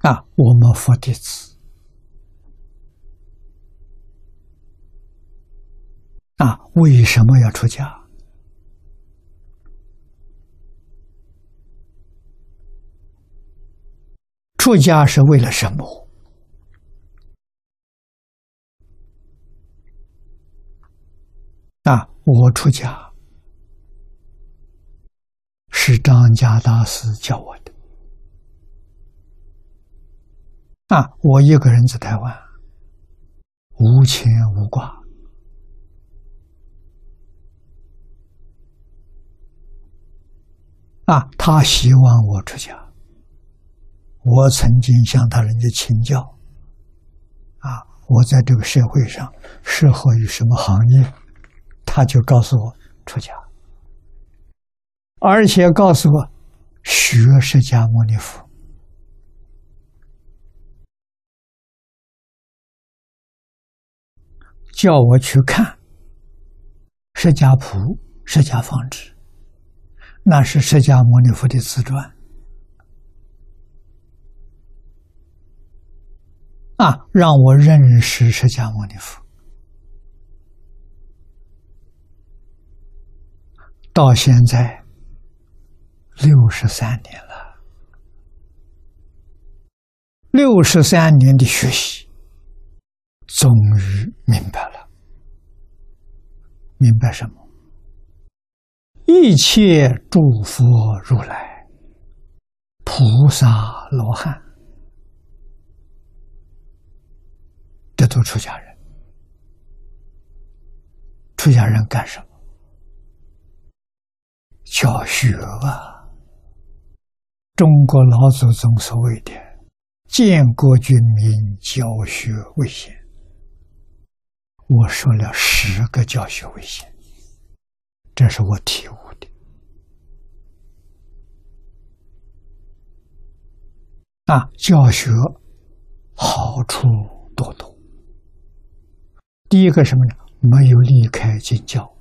啊，我们佛弟子啊，为什么要出家？出家是为了什么？啊，我出家是张家大师教我的。啊，我一个人在台湾，无牵无挂。啊，他希望我出家。我曾经向他人家请教，啊，我在这个社会上适合于什么行业？他就告诉我出家，而且告诉我学释迦牟尼佛，叫我去看《释迦谱》《释迦方志》，那是释迦牟尼佛的自传。啊，让我认识释迦牟尼佛，到现在六十三年了，六十三年的学习，终于明白了，明白什么？一切诸佛如来、菩萨罗汉。这都出家人，出家人干什么？教学啊！中国老祖宗所谓的“建国军民，教学为先”，我说了十个教学危险，这是我体悟的。啊，教学好处多多。第一个什么呢？没有离开经教，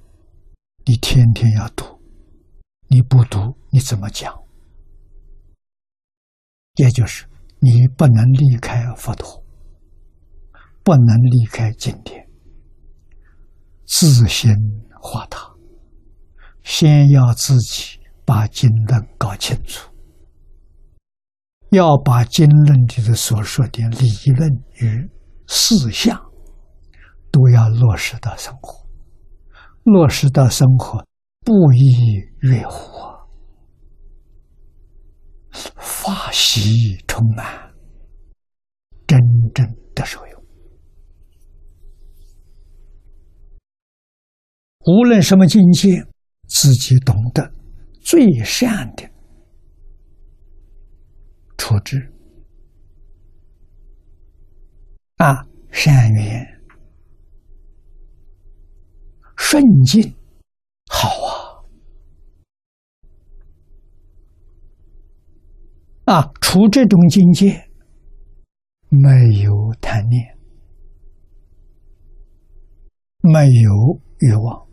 你天天要读，你不读你怎么讲？也就是你不能离开佛陀，不能离开经典，自心化他，先要自己把经论搞清楚，要把经论里的所说的理论与事项。都要落实到生活，落实到生活，不亦乐乎！法喜充满，真正无论什么境界，自己懂得最善的处置啊，善缘。顺境好啊！啊，处这种境界，没有贪念，没有欲望，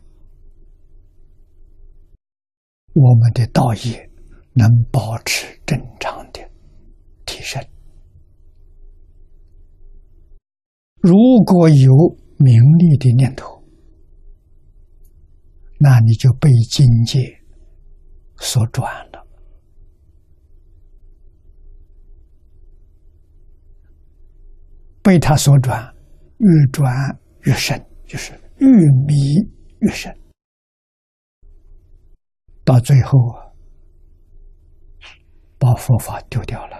我们的道业能保持正常的提升。如果有名利的念头，那你就被境界所转了，被他所转，越转越深，就是越迷越深，到最后啊，把佛法丢掉了，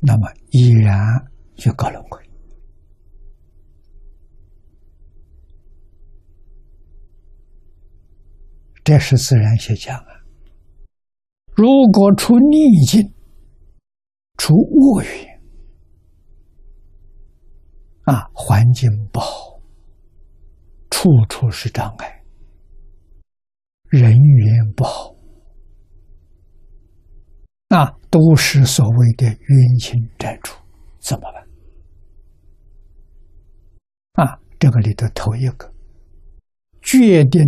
那么依然就搞轮回。这是自然现象啊！如果出逆境、出恶运啊，环境不好，处处是障碍人缘不好那都是所谓的冤亲债主怎么办？啊这个里头头一个决定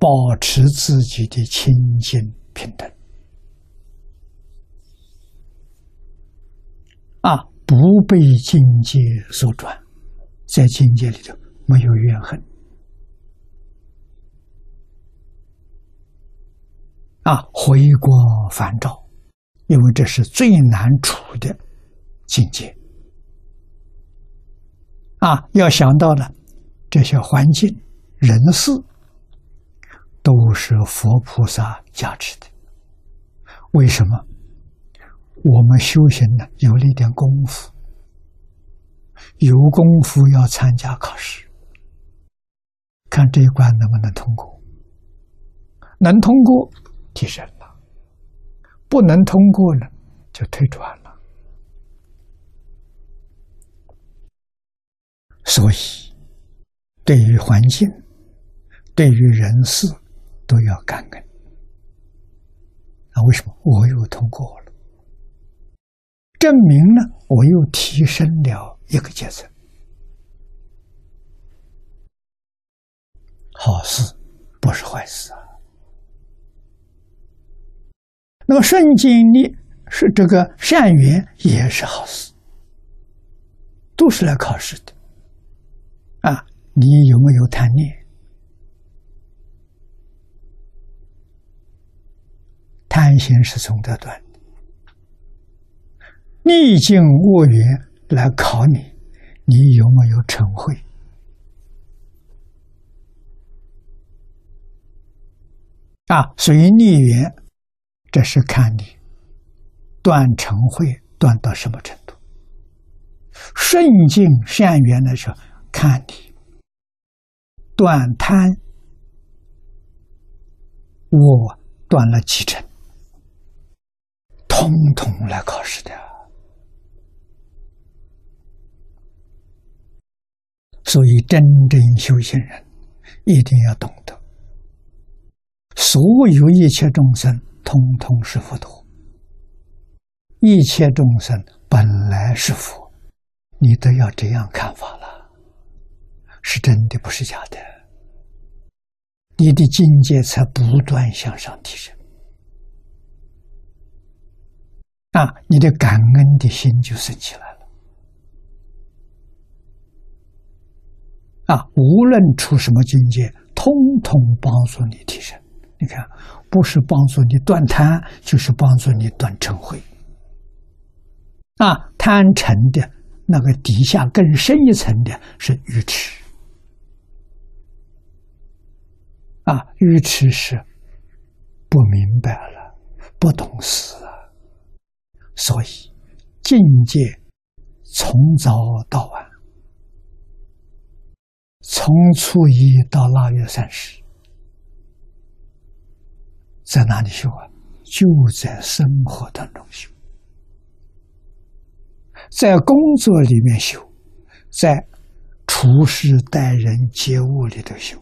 保持自己的清净平等。啊不被境界所转在境界里头没有怨恨啊，回光返照，因为这是最难处的境界，啊，要想到呢，这些环境、人事，都是佛菩萨加持的，为什么？我们修行呢，有了一点功夫，有功夫要参加考试，看这一关能不能通过。能通过，提升了；不能通过呢，就退转了。所以，对于环境，对于人事，都要感恩。那，为什么我又通过了？证明呢，我又提升了一个阶层。好事不是坏事啊。那么顺境力是这个善缘也是好事，都是来考试的。啊，你有没有贪念？贪心是从这断。逆境恶缘来考你，你有没有成慧？啊，所以逆缘，这是看你断成慧断到什么程度；顺境善缘的时候，看你断贪我断了几成，统统来考试的。所以，真正修行人一定要懂得，所有一切众生通通是佛陀，一切众生本来是佛，你都要这样看法了，是真的，不是假的，你的境界才不断向上提升，啊，你的感恩的心就升起来了。啊，无论出什么境界，通通帮助你提升。你看，不是帮助你断贪，就是帮助你断嗔恚。啊，贪嗔的那个底下更深一层的是愚痴。啊，愚痴是不明白了，不懂事啊。所以，境界从早到晚。从初一到腊月三十，在哪里修啊？就在生活当中修，在工作里面修，在处事待人接物里头修，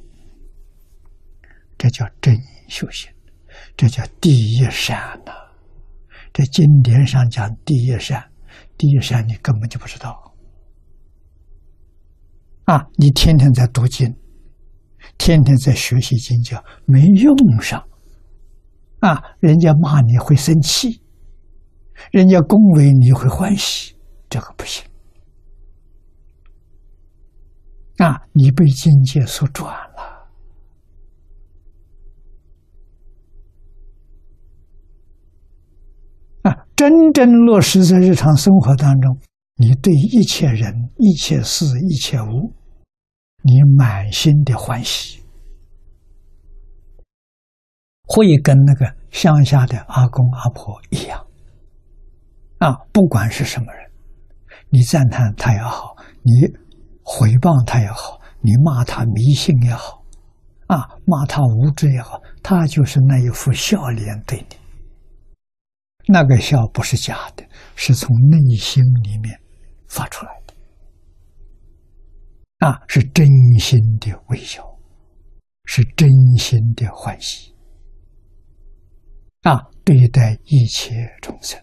这叫真修行，这叫第一善呐。这经典上讲第一善，第一善你根本就不知道。啊！你天天在读经，天天在学习经教，没用上。啊！人家骂你会生气，人家恭维你会欢喜，这个不行。啊！你被境界所转了。啊！真正落实在日常生活当中。你对一切人、一切事、一切物，你满心的欢喜，会跟那个乡下的阿公阿婆一样啊！不管是什么人，你赞叹他也好，你回谤他也好，你骂他迷信也好，啊，骂他无知也好，他就是那一副笑脸对你，那个笑不是假的，是从内心里面。发出来的啊，是真心的微笑，是真心的欢喜啊！对待一切众生，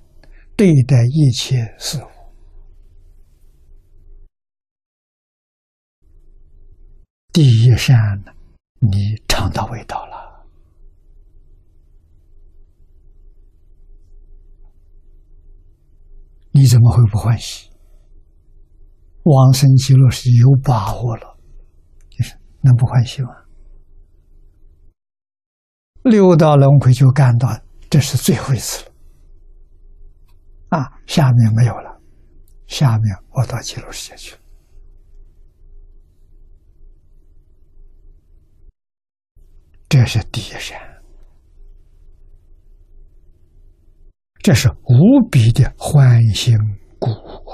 对待一切事物，第一善，你尝到味道了，你怎么会不欢喜？往生极乐是有把握了，就是能不欢喜吗？六道轮回就感到这是最后一次了，啊，下面没有了，下面我到记录世界去了，这是第一山，这是无比的欢欣鼓舞。